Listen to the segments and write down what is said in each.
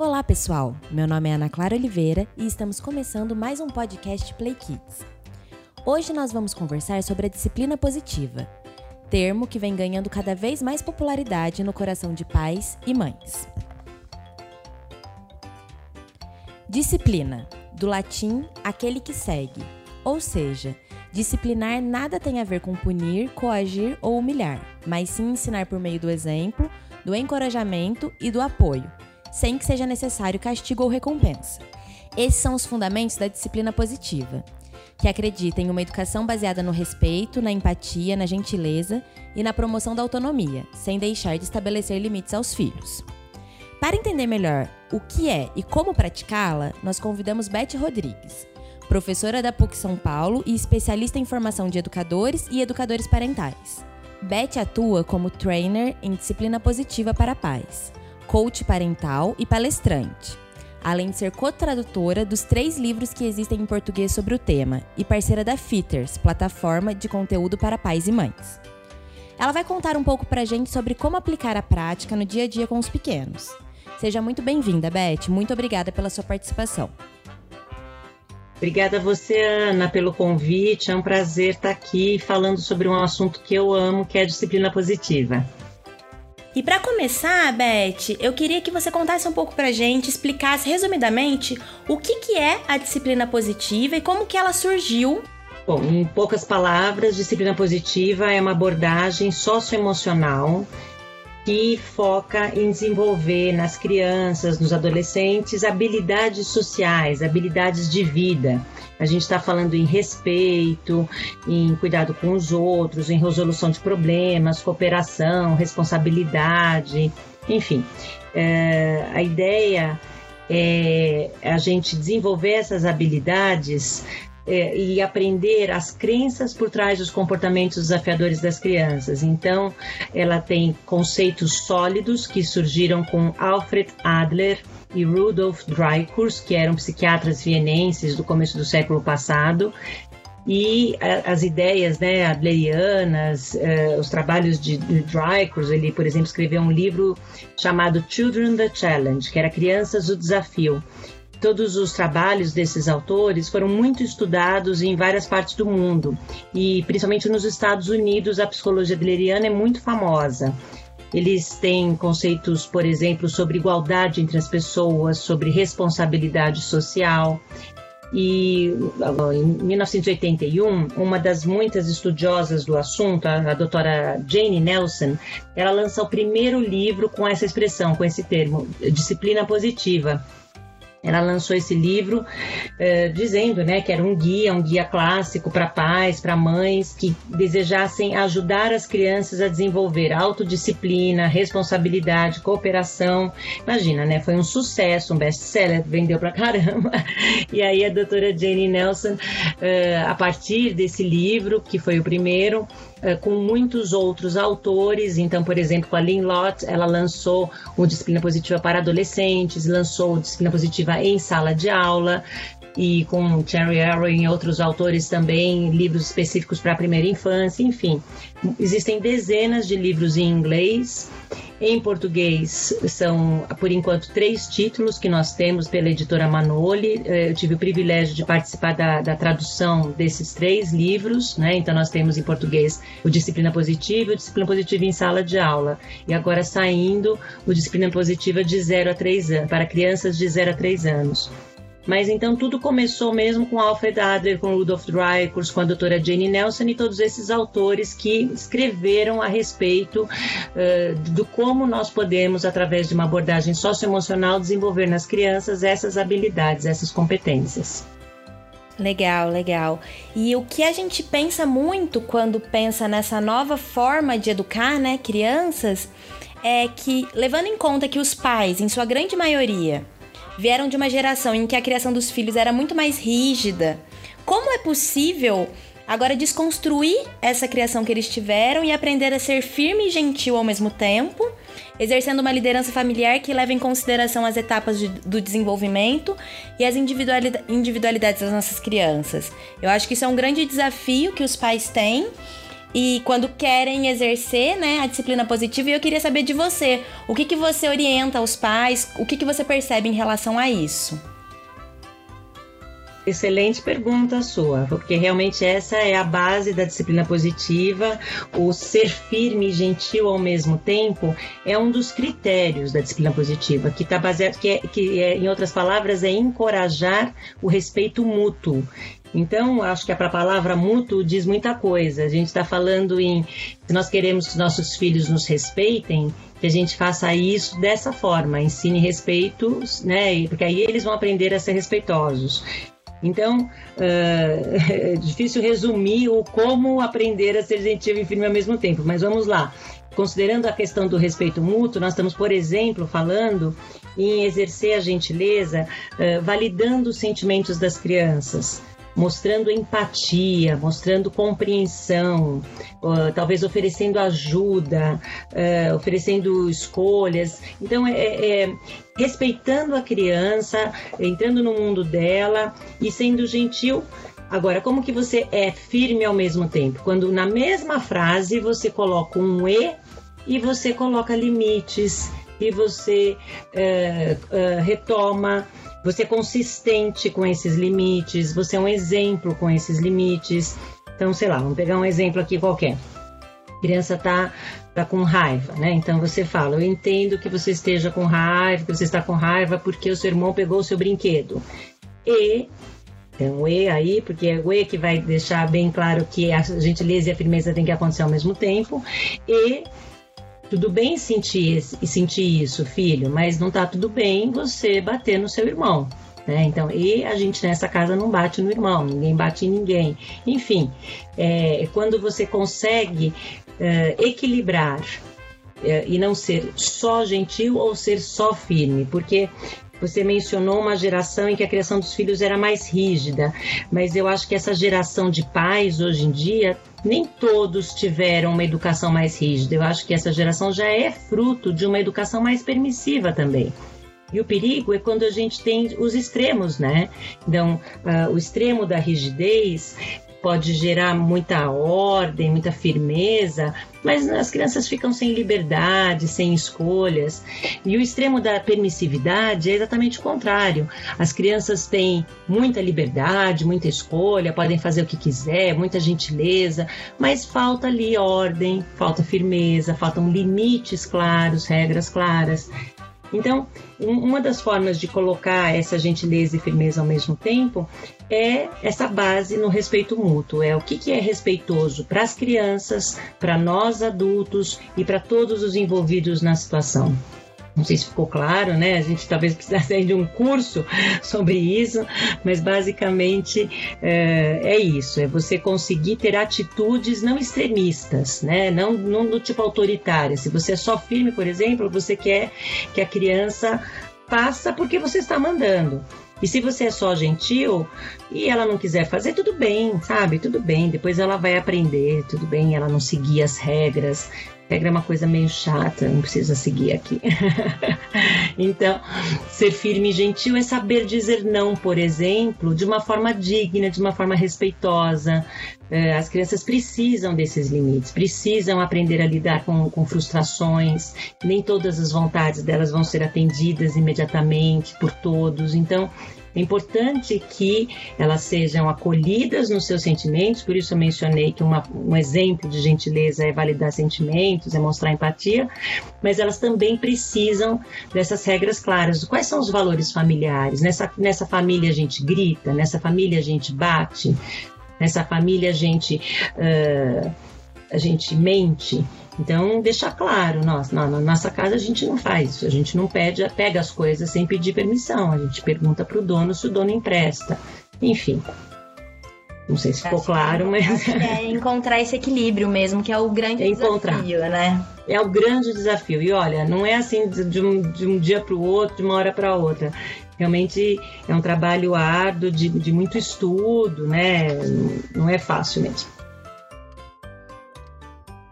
Olá, pessoal! Meu nome é Ana Clara Oliveira e estamos começando mais um podcast Play Kids. Hoje nós vamos conversar sobre a disciplina positiva, termo que vem ganhando cada vez mais popularidade no coração de pais e mães. Disciplina, do latim aquele que segue, ou seja, disciplinar nada tem a ver com punir, coagir ou humilhar, mas sim ensinar por meio do exemplo, do encorajamento e do apoio sem que seja necessário castigo ou recompensa. Esses são os fundamentos da disciplina positiva, que acredita em uma educação baseada no respeito, na empatia, na gentileza e na promoção da autonomia, sem deixar de estabelecer limites aos filhos. Para entender melhor o que é e como praticá-la, nós convidamos Beth Rodrigues, professora da PUC São Paulo e especialista em formação de educadores e educadores parentais. Beth atua como trainer em disciplina positiva para pais coach parental e palestrante, além de ser co-tradutora dos três livros que existem em português sobre o tema e parceira da Fitters, plataforma de conteúdo para pais e mães. Ela vai contar um pouco pra gente sobre como aplicar a prática no dia a dia com os pequenos. Seja muito bem-vinda, Beth. Muito obrigada pela sua participação. Obrigada a você, Ana, pelo convite. É um prazer estar aqui falando sobre um assunto que eu amo, que é a disciplina positiva. E para começar, Beth, eu queria que você contasse um pouco pra gente, explicasse resumidamente o que, que é a disciplina positiva e como que ela surgiu. Bom, em poucas palavras, disciplina positiva é uma abordagem socioemocional que foca em desenvolver nas crianças, nos adolescentes, habilidades sociais, habilidades de vida. A gente está falando em respeito, em cuidado com os outros, em resolução de problemas, cooperação, responsabilidade, enfim. É, a ideia é a gente desenvolver essas habilidades é, e aprender as crenças por trás dos comportamentos desafiadores das crianças. Então, ela tem conceitos sólidos que surgiram com Alfred Adler e Rudolf Dreikurs, que eram psiquiatras vienenses do começo do século passado, e as ideias né, adlerianas, uh, os trabalhos de, de ele, por exemplo, escreveu um livro chamado Children the Challenge, que era Crianças o Desafio. Todos os trabalhos desses autores foram muito estudados em várias partes do mundo e principalmente nos Estados Unidos a psicologia adleriana é muito famosa. Eles têm conceitos, por exemplo, sobre igualdade entre as pessoas, sobre responsabilidade social. E em 1981, uma das muitas estudiosas do assunto, a, a doutora Jane Nelson, ela lança o primeiro livro com essa expressão, com esse termo, disciplina positiva ela lançou esse livro eh, dizendo né, que era um guia, um guia clássico para pais, para mães que desejassem ajudar as crianças a desenvolver autodisciplina, responsabilidade, cooperação. Imagina, né? Foi um sucesso, um best-seller, vendeu para caramba. E aí a doutora Jane Nelson, eh, a partir desse livro, que foi o primeiro, eh, com muitos outros autores. Então, por exemplo, com a Lynn Lott, ela lançou o Disciplina Positiva para Adolescentes, lançou o Disciplina Positiva em Sala de Aula, e com Cherry Arrow e outros autores também, livros específicos para a primeira infância, enfim. Existem dezenas de livros em inglês. Em português, são, por enquanto, três títulos que nós temos pela editora Manoli. Eh, eu tive o privilégio de participar da, da tradução desses três livros, né? Então, nós temos em português o Disciplina Positiva e o Disciplina Positiva em Sala de Aula. E agora saindo o Disciplina Positiva de 0 a 3 anos, para crianças de 0 a 3 anos. Mas então tudo começou mesmo com Alfred Adler, com Rudolf Dreikurs, com a doutora Jane Nelson e todos esses autores que escreveram a respeito uh, do como nós podemos, através de uma abordagem socioemocional, desenvolver nas crianças essas habilidades, essas competências. Legal, legal. E o que a gente pensa muito quando pensa nessa nova forma de educar, né, crianças, é que levando em conta que os pais, em sua grande maioria, vieram de uma geração em que a criação dos filhos era muito mais rígida. Como é possível agora desconstruir essa criação que eles tiveram e aprender a ser firme e gentil ao mesmo tempo, exercendo uma liderança familiar que leva em consideração as etapas de, do desenvolvimento e as individualidades das nossas crianças? Eu acho que isso é um grande desafio que os pais têm e quando querem exercer né, a disciplina positiva. E eu queria saber de você, o que, que você orienta aos pais, o que, que você percebe em relação a isso? Excelente pergunta sua, porque realmente essa é a base da disciplina positiva. O ser firme e gentil ao mesmo tempo é um dos critérios da disciplina positiva, que está baseado, que, é, que é, em outras palavras, é encorajar o respeito mútuo. Então, acho que a palavra mútuo diz muita coisa. A gente está falando em se nós queremos que nossos filhos nos respeitem, que a gente faça isso dessa forma, ensine respeito, né? Porque aí eles vão aprender a ser respeitosos. Então, uh, é difícil resumir o como aprender a ser gentil e firme ao mesmo tempo, mas vamos lá. Considerando a questão do respeito mútuo, nós estamos, por exemplo, falando em exercer a gentileza, uh, validando os sentimentos das crianças mostrando empatia, mostrando compreensão, uh, talvez oferecendo ajuda, uh, oferecendo escolhas. Então, é, é, é, respeitando a criança, entrando no mundo dela e sendo gentil. Agora, como que você é firme ao mesmo tempo? Quando na mesma frase você coloca um e e você coloca limites e você uh, retoma você é consistente com esses limites, você é um exemplo com esses limites. Então, sei lá, vamos pegar um exemplo aqui qualquer. A criança tá, tá com raiva, né? Então você fala: Eu entendo que você esteja com raiva, que você está com raiva porque o seu irmão pegou o seu brinquedo. E tem um E aí, porque é o E que vai deixar bem claro que a gentileza e a firmeza tem que acontecer ao mesmo tempo. E tudo bem sentir, sentir isso, filho, mas não tá tudo bem você bater no seu irmão. Né? Então, e a gente nessa casa não bate no irmão, ninguém bate em ninguém. Enfim, é, quando você consegue é, equilibrar é, e não ser só gentil ou ser só firme, porque você mencionou uma geração em que a criação dos filhos era mais rígida, mas eu acho que essa geração de pais hoje em dia nem todos tiveram uma educação mais rígida. Eu acho que essa geração já é fruto de uma educação mais permissiva também. E o perigo é quando a gente tem os extremos, né? Então, uh, o extremo da rigidez pode gerar muita ordem, muita firmeza, mas as crianças ficam sem liberdade, sem escolhas. E o extremo da permissividade é exatamente o contrário. As crianças têm muita liberdade, muita escolha, podem fazer o que quiser, muita gentileza, mas falta ali ordem, falta firmeza, faltam limites claros, regras claras. Então, uma das formas de colocar essa gentileza e firmeza ao mesmo tempo é essa base no respeito mútuo. É o que, que é respeitoso para as crianças, para nós adultos e para todos os envolvidos na situação. Não sei se ficou claro, né? A gente talvez precisasse de um curso sobre isso, mas basicamente é, é, isso: é você conseguir ter atitudes não extremistas, né? Não, não do tipo autoritária. Se você é só firme, por exemplo, você quer que a criança faça porque você está mandando. E se você é só gentil e ela não quiser fazer, tudo bem, sabe? Tudo bem, depois ela vai aprender, tudo bem ela não seguir as regras. Regra é uma coisa meio chata, não precisa seguir aqui. então, ser firme e gentil é saber dizer não, por exemplo, de uma forma digna, de uma forma respeitosa. É, as crianças precisam desses limites, precisam aprender a lidar com, com frustrações. Nem todas as vontades delas vão ser atendidas imediatamente por todos. Então, é importante que elas sejam acolhidas nos seus sentimentos, por isso eu mencionei que uma, um exemplo de gentileza é validar sentimentos, é mostrar empatia, mas elas também precisam dessas regras claras. Quais são os valores familiares? Nessa, nessa família a gente grita, nessa família a gente bate, nessa família a gente, uh, a gente mente. Então, deixar claro, nós, na, na, nossa casa a gente não faz isso, a gente não pede, pega as coisas sem pedir permissão, a gente pergunta para o dono se o dono empresta. Enfim, não sei se ficou claro, mas. É encontrar esse equilíbrio mesmo, que é o grande é desafio, né? É o grande desafio. E olha, não é assim de um, de um dia para o outro, de uma hora para outra. Realmente é um trabalho árduo, de, de muito estudo, né? Não é fácil mesmo.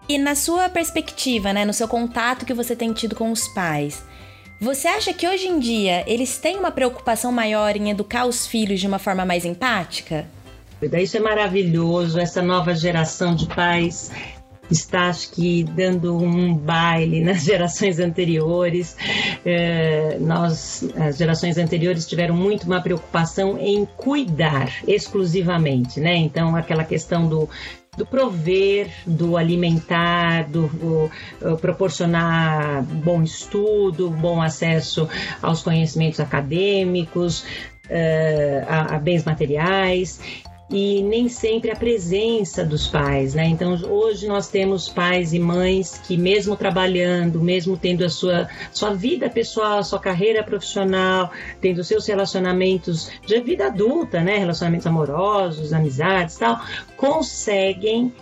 E na sua perspectiva, né, no seu contato que você tem tido com os pais, você acha que hoje em dia eles têm uma preocupação maior em educar os filhos de uma forma mais empática? Isso é maravilhoso, essa nova geração de pais está, acho que, dando um baile nas gerações anteriores. É, nós, as gerações anteriores tiveram muito uma preocupação em cuidar exclusivamente, né? Então, aquela questão do do prover, do alimentar, do, proporcionar bom estudo, bom acesso aos conhecimentos acadêmicos, uh, a, a, bens materiais e nem sempre a presença dos pais, né? Então hoje nós temos pais e mães que mesmo trabalhando, mesmo tendo a sua sua vida pessoal, sua carreira profissional, tendo seus relacionamentos de vida adulta, né? Relacionamentos amorosos, amizades, tal, conseguem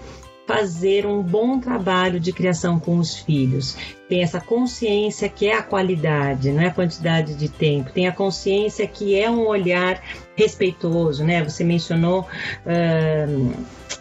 fazer um bom trabalho de criação com os filhos. Tem essa consciência que é a qualidade, não é a quantidade de tempo. Tem a consciência que é um olhar respeitoso, né? Você mencionou uh,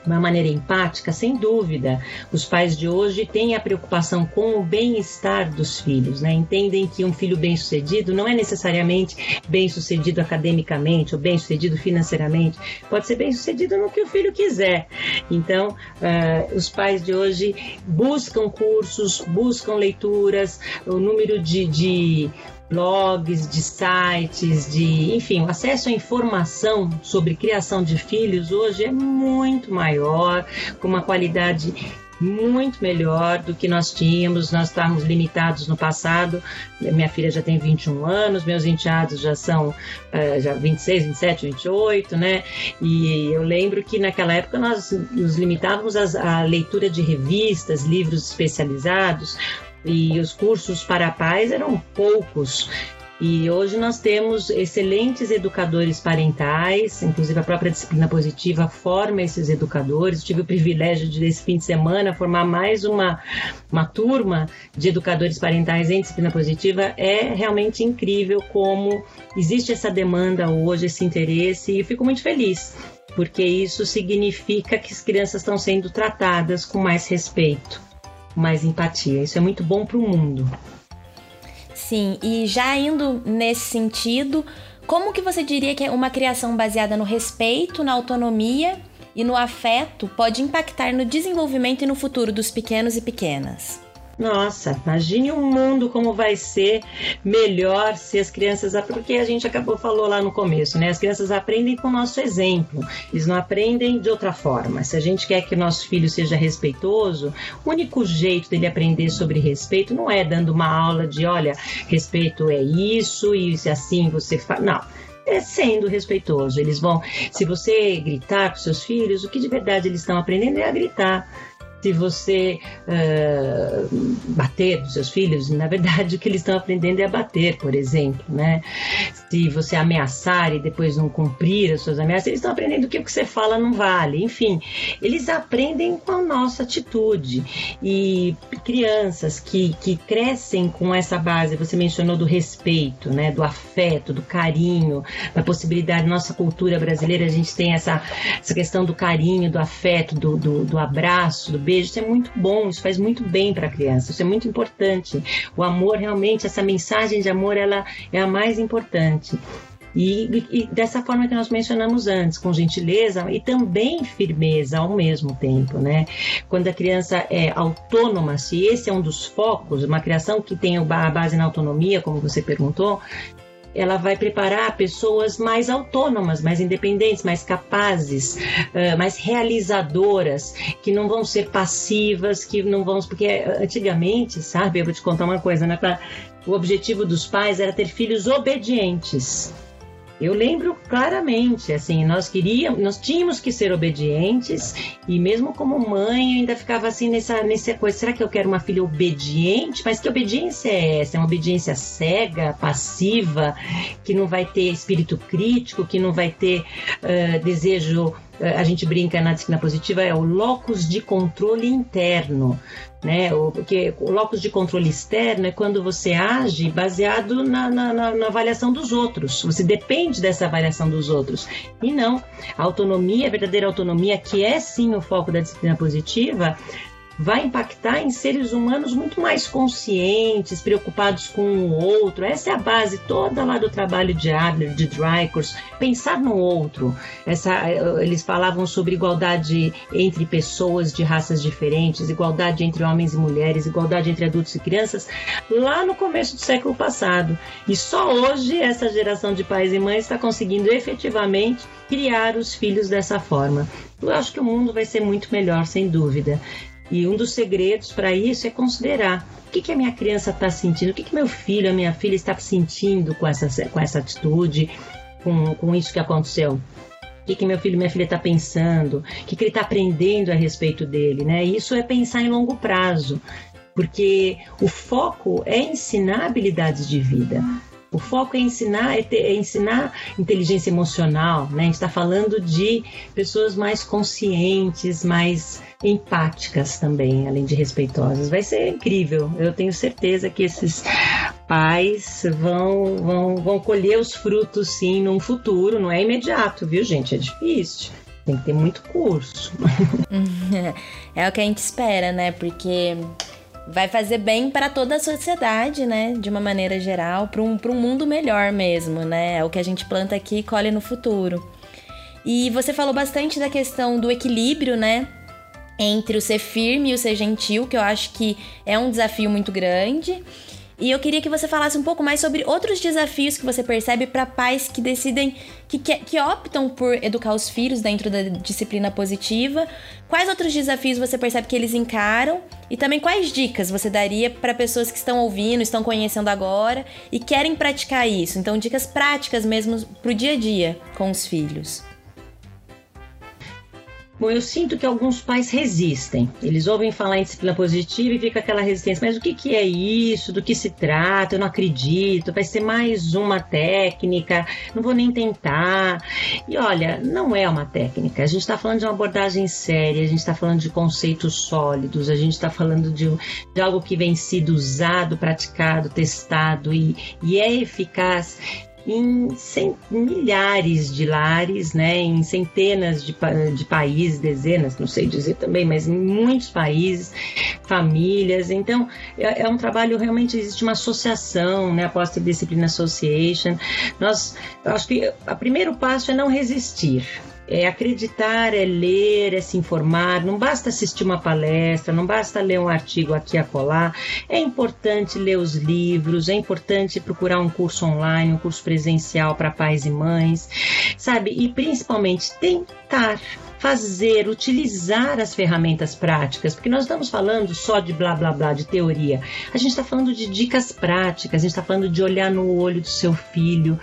uma maneira empática, sem dúvida. Os pais de hoje têm a preocupação com o bem-estar dos filhos, né? Entendem que um filho bem-sucedido não é necessariamente bem-sucedido academicamente ou bem-sucedido financeiramente. Pode ser bem-sucedido no que o filho quiser. Então, uh, os pais de hoje buscam cursos, buscam leituras, o número de, de blogs, de sites, de, enfim, o acesso à informação sobre criação de filhos hoje é muito maior, com uma qualidade muito melhor do que nós tínhamos. Nós estávamos limitados no passado. Minha filha já tem 21 anos, meus enteados já são uh, já 26, 27, 28, né? E eu lembro que naquela época nós nos limitávamos à leitura de revistas, livros especializados e os cursos para pais eram poucos. E hoje nós temos excelentes educadores parentais, inclusive a própria disciplina positiva forma esses educadores. Tive o privilégio de, nesse fim de semana, formar mais uma, uma turma de educadores parentais em disciplina positiva. É realmente incrível como existe essa demanda hoje, esse interesse, e eu fico muito feliz, porque isso significa que as crianças estão sendo tratadas com mais respeito mais empatia. Isso é muito bom para o mundo. Sim, e já indo nesse sentido, como que você diria que uma criação baseada no respeito, na autonomia e no afeto pode impactar no desenvolvimento e no futuro dos pequenos e pequenas? Nossa, imagine um mundo como vai ser melhor se as crianças. Porque a gente acabou falou lá no começo, né? As crianças aprendem com o nosso exemplo. Eles não aprendem de outra forma. Se a gente quer que o nosso filho seja respeitoso, o único jeito dele aprender sobre respeito não é dando uma aula de, olha, respeito é isso e se assim você faz. Não é sendo respeitoso. Eles vão, se você gritar com seus filhos, o que de verdade eles estão aprendendo é a gritar se você uh, bater nos seus filhos, na verdade o que eles estão aprendendo é a bater, por exemplo, né? Se você ameaçar e depois não cumprir as suas ameaças, eles estão aprendendo que o que você fala não vale. Enfim, eles aprendem com a nossa atitude. E crianças que, que crescem com essa base, você mencionou do respeito, né? Do afeto, do carinho, da possibilidade, nossa cultura brasileira, a gente tem essa, essa questão do carinho, do afeto, do, do, do abraço, do beijo beijo, isso é muito bom, isso faz muito bem para a criança, isso é muito importante. O amor, realmente, essa mensagem de amor, ela é a mais importante. E, e, dessa forma que nós mencionamos antes, com gentileza e também firmeza ao mesmo tempo, né? Quando a criança é autônoma, se esse é um dos focos, uma criação que tem a base na autonomia, como você perguntou, ela vai preparar pessoas mais autônomas, mais independentes, mais capazes, mais realizadoras, que não vão ser passivas, que não vão. Porque antigamente, sabe, eu vou te contar uma coisa, né? O objetivo dos pais era ter filhos obedientes. Eu lembro claramente, assim, nós queríamos, nós tínhamos que ser obedientes e mesmo como mãe eu ainda ficava assim nessa, nessa coisa, será que eu quero uma filha obediente? Mas que obediência é essa? É uma obediência cega, passiva, que não vai ter espírito crítico, que não vai ter uh, desejo a gente brinca na disciplina positiva, é o locus de controle interno. Né? O, porque o locus de controle externo é quando você age baseado na, na, na, na, avaliação dos outros. Você depende dessa avaliação dos outros. E não. A autonomia, a verdadeira autonomia, que é sim o foco da disciplina positiva, vai impactar em seres humanos muito mais conscientes, preocupados com o outro. Essa é a base toda lá do trabalho de Adler, de Dreyfus, pensar no outro. Essa, eles falavam sobre igualdade entre pessoas de raças diferentes, igualdade entre homens e mulheres, igualdade entre adultos e crianças, lá no começo do século passado. E só hoje essa geração de pais e mães está conseguindo efetivamente criar os filhos dessa forma. Eu acho que o mundo vai ser muito melhor, sem dúvida. E um dos segredos para isso é considerar o que, que a minha criança está sentindo, o que, que meu filho, a minha filha está sentindo com essa, com essa atitude, com, com isso que aconteceu. O que, que meu filho minha filha está pensando, o que, que ele está aprendendo a respeito dele, né? Isso é pensar em longo prazo, porque o foco é ensinar habilidades de vida. O foco é ensinar, é, ter, é ensinar inteligência emocional, né? A gente está falando de pessoas mais conscientes, mais empáticas também, além de respeitosas. Vai ser incrível. Eu tenho certeza que esses pais vão, vão, vão colher os frutos sim num futuro. Não é imediato, viu, gente? É difícil. Tem que ter muito curso. é o que a gente espera, né? Porque vai fazer bem para toda a sociedade, né? De uma maneira geral, para um, um mundo melhor mesmo, né? É o que a gente planta aqui e colhe no futuro. E você falou bastante da questão do equilíbrio, né? Entre o ser firme e o ser gentil, que eu acho que é um desafio muito grande. E eu queria que você falasse um pouco mais sobre outros desafios que você percebe para pais que decidem, que, que, que, optam por educar os filhos dentro da disciplina positiva. Quais outros desafios você percebe que eles encaram? E também quais dicas você daria para pessoas que estão ouvindo, estão conhecendo agora e querem praticar isso? Então, dicas práticas mesmo para o dia a dia com os filhos. Bom, eu sinto que alguns pais resistem. Eles ouvem falar em disciplina positiva e fica aquela resistência. Mas o que, que é isso? Do que se trata? Eu não acredito. Vai ser mais uma técnica. Não vou nem tentar. E olha, não é uma técnica. A gente está falando de uma abordagem séria. A gente está falando de conceitos sólidos. A gente está falando de, de, algo que vem sido usado, praticado, testado e, e é eficaz em milhares de lares, né, em centenas de, de países, dezenas, não sei dizer também, mas em muitos países, famílias. Então, é, é um trabalho realmente existe uma associação, né, a Post Discipline Association. Nós, acho que o primeiro passo é não resistir. É acreditar, é ler, é se informar. Não basta assistir uma palestra, não basta ler um artigo aqui a colar. É importante ler os livros, é importante procurar um curso online, um curso presencial para pais e mães, sabe? E principalmente tentar fazer, utilizar as ferramentas práticas, porque nós estamos falando só de blá blá blá, de teoria. A gente está falando de dicas práticas, a gente está falando de olhar no olho do seu filho,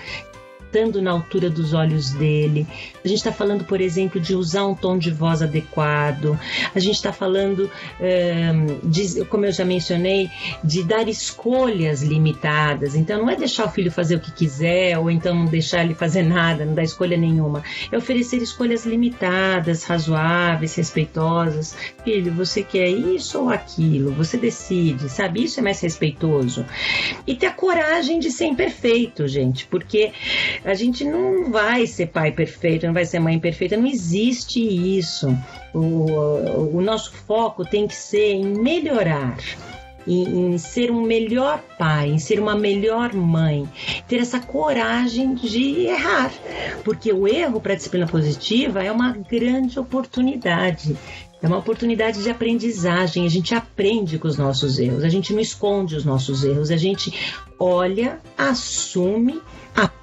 estando na altura dos olhos dele. A gente está falando, por exemplo, de usar um tom de voz adequado. A gente está falando, de, como eu já mencionei, de dar escolhas limitadas. Então, não é deixar o filho fazer o que quiser ou então não deixar ele fazer nada, não dar escolha nenhuma. É oferecer escolhas limitadas, razoáveis, respeitosas. Filho, você quer isso ou aquilo? Você decide, sabe? Isso é mais respeitoso. E ter a coragem de ser imperfeito, gente, porque a gente não vai ser pai perfeito, não vai ser mãe perfeita, não existe isso. O, o nosso foco tem que ser em melhorar. Em, em, ser um melhor pai, em ser uma melhor mãe, ter essa coragem de errar, porque o erro para a disciplina positiva é uma grande oportunidade. É uma oportunidade de aprendizagem. A gente aprende com os nossos erros, a gente não esconde os nossos erros, a gente olha, assume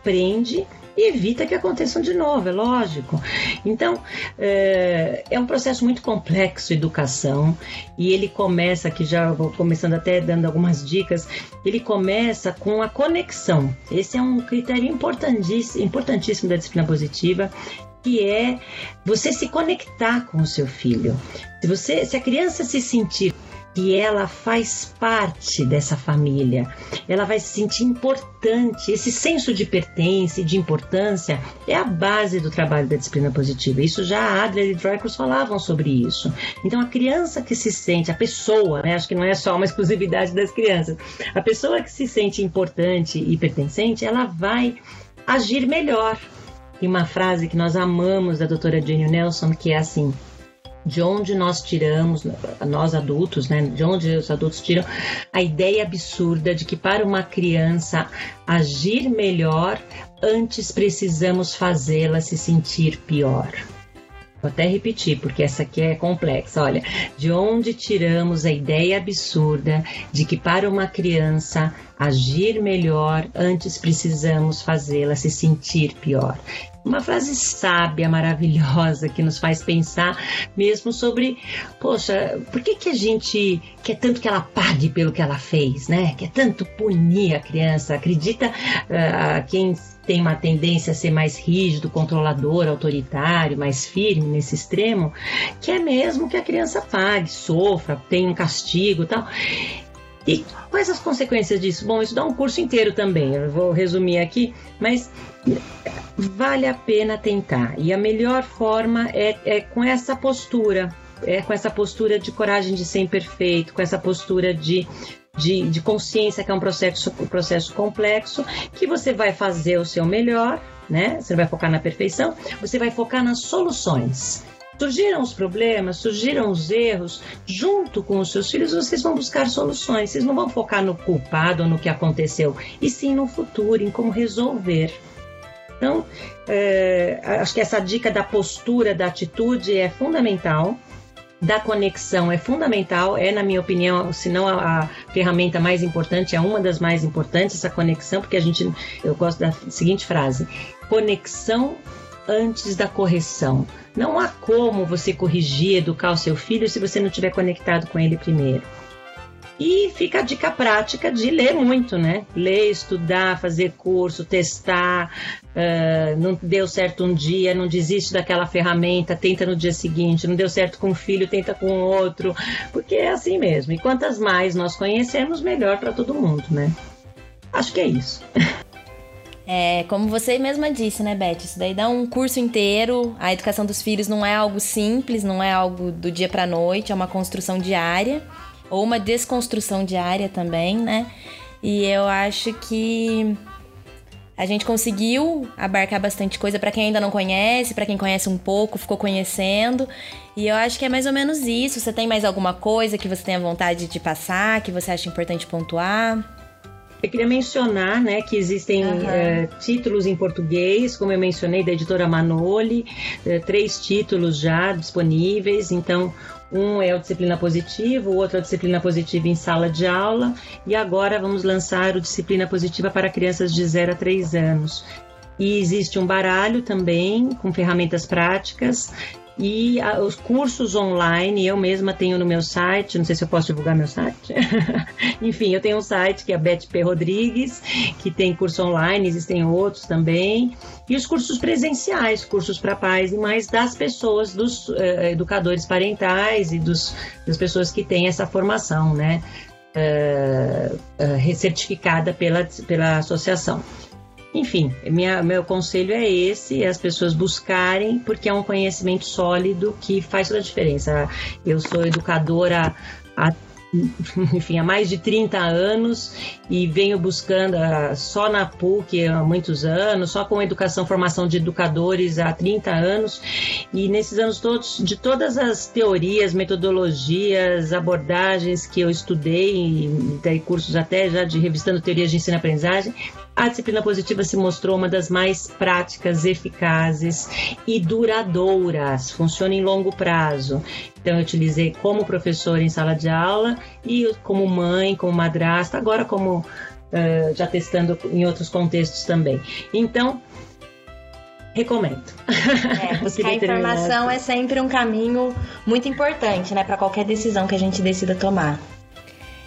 aprende e evita que aconteçam de novo, é lógico. Então, é, é, um processo muito complexo, educação, e ele começa, aqui já vou começando até dando algumas dicas, ele começa com a conexão. Esse é um critério importantíssimo, importantíssimo da disciplina positiva, que é você se conectar com o seu filho. Se você, se a criança se sentir que ela faz parte dessa família. Ela vai se sentir importante. Esse senso de pertence, de importância, é a base do trabalho da disciplina positiva. Isso já Adler e Dreikers falavam sobre isso. Então, a criança que se sente, a pessoa, né, acho que não é só uma exclusividade das crianças, a pessoa que se sente importante e pertencente, ela vai agir melhor. Tem uma frase que nós amamos da doutora Jane Nelson que é assim: de onde nós tiramos, nós adultos, né? De onde os adultos tiram a ideia absurda de que para uma criança agir melhor, antes precisamos fazê-la se sentir pior. Vou até repetir, porque essa aqui é complexa. Olha, de onde tiramos a ideia absurda de que para uma criança agir melhor, antes precisamos fazê-la se sentir pior? Uma frase sábia, maravilhosa, que nos faz pensar mesmo sobre, poxa, por que, que a gente quer tanto que ela pague pelo que ela fez, né? Quer tanto punir a criança? Acredita uh, quem tem uma tendência a ser mais rígido, controlador, autoritário, mais firme nesse extremo, que é mesmo que a criança pague, sofra, tenha um castigo tal. E quais as consequências disso? Bom, isso dá um curso inteiro também, eu vou resumir aqui, mas vale a pena tentar. E a melhor forma é, é com essa postura, é com essa postura de coragem de ser imperfeito, com essa postura de de, de consciência, que é um processo, um processo complexo, que você vai fazer o seu melhor, né? Você vai focar na perfeição, você vai focar nas soluções. Surgiram os problemas, surgiram os erros, junto com os seus filhos, vocês vão buscar soluções. Vocês não vão focar no culpado no que aconteceu, e sim no futuro, em como resolver. Então, é, acho que essa dica da postura, da atitude é fundamental da conexão é fundamental, é, na minha opinião, se não a, a, ferramenta mais importante, é uma das mais importantes, essa conexão, porque a gente, eu gosto da seguinte frase: conexão antes da correção. Não há como você corrigir, educar o seu filho se você não estiver conectado com ele primeiro. E fica a dica prática de ler muito, né? Ler, estudar, fazer curso, testar. Uh, não deu certo um dia, não desiste daquela ferramenta, tenta no dia seguinte. Não deu certo com um filho, tenta com outro. Porque é assim mesmo. E quantas mais nós conhecemos, melhor para todo mundo, né? Acho que é isso. É, como você mesma disse, né, Beth? Isso daí dá um curso inteiro. A educação dos filhos não é algo simples, não é algo do dia para noite, é uma construção diária ou uma desconstrução diária também, né? E eu acho que a gente conseguiu abarcar bastante coisa para quem ainda não conhece, para quem conhece um pouco, ficou conhecendo. E eu acho que é mais ou menos isso. Você tem mais alguma coisa que você tenha vontade de passar, que você acha importante pontuar? Eu queria mencionar né, que existem uhum. é, títulos em português, como eu mencionei, da editora Manoli, é, três títulos já disponíveis. Então, um é o disciplina positiva, o outro é o disciplina positiva em sala de aula, e agora vamos lançar o disciplina positiva para crianças de 0 a 3 anos. E existe um baralho também com ferramentas práticas e a, os cursos online, eu mesma tenho no meu site, não sei se eu posso divulgar meu site. Enfim, eu tenho um site que é Beth P. Rodrigues, que tem curso online, existem outros também. E os cursos presenciais, cursos para pais e mais das pessoas, dos uh, educadores parentais e dos, das pessoas que têm essa formação, né? Uh, uh, pela, pela associação. Enfim, minha, meu conselho é esse: é as pessoas buscarem, porque é um conhecimento sólido que faz toda a diferença. Eu sou educadora há enfim, há mais de 30 anos e venho buscando uh, só na PUC há muitos anos, só com educação, formação de educadores há 30 anos e nesses anos todos, de todas as teorias, metodologias, abordagens que eu estudei e dei cursos até já de revistando teorias de ensino-aprendizagem, a disciplina positiva se mostrou uma das mais práticas, eficazes e duradouras, funciona em longo prazo. Então, eu utilizei como professora em sala de aula e como mãe, como madrasta, agora como uh, já testando em outros contextos também. Então, recomendo. É, buscar informação é sempre um caminho muito importante, né, para qualquer decisão que a gente decida tomar.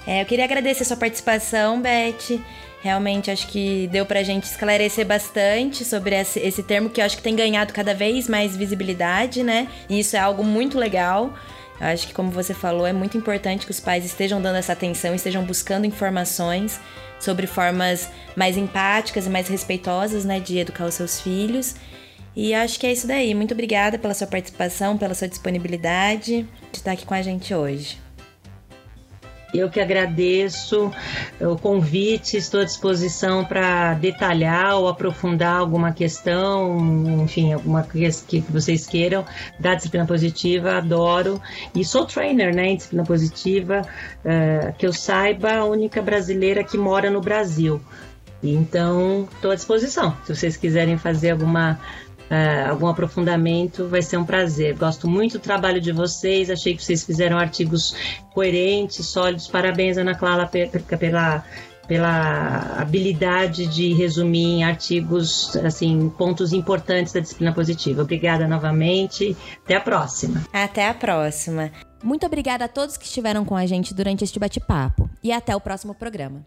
É, eu queria agradecer a sua participação, Beth. Realmente acho que deu pra gente esclarecer bastante sobre esse, esse termo que eu acho que tem ganhado cada vez mais visibilidade, né? E isso é algo muito legal. Eu acho que, como você falou, é muito importante que os pais estejam dando essa atenção, estejam buscando informações sobre formas mais empáticas e mais respeitosas, né, de educar os seus filhos. E acho que é isso daí. Muito obrigada pela sua participação, pela sua disponibilidade de estar aqui com a gente hoje. Eu que agradeço o convite, estou à disposição para detalhar ou aprofundar alguma questão, enfim, alguma coisa que vocês queiram da disciplina positiva, adoro. E sou trainer né, em disciplina positiva, uh, que eu saiba, a única brasileira que mora no Brasil. Então, estou à disposição. Se vocês quiserem fazer alguma uh, algum aprofundamento, vai ser um prazer. Gosto muito do trabalho de vocês, achei que vocês fizeram artigos coerentes, sólidos. Parabéns, Ana Clara, pela pela habilidade de resumir em artigos, assim, pontos importantes da disciplina positiva. Obrigada novamente. Até a próxima. Até a próxima. Muito obrigada a todos que estiveram com a gente durante este bate-papo e até o próximo programa.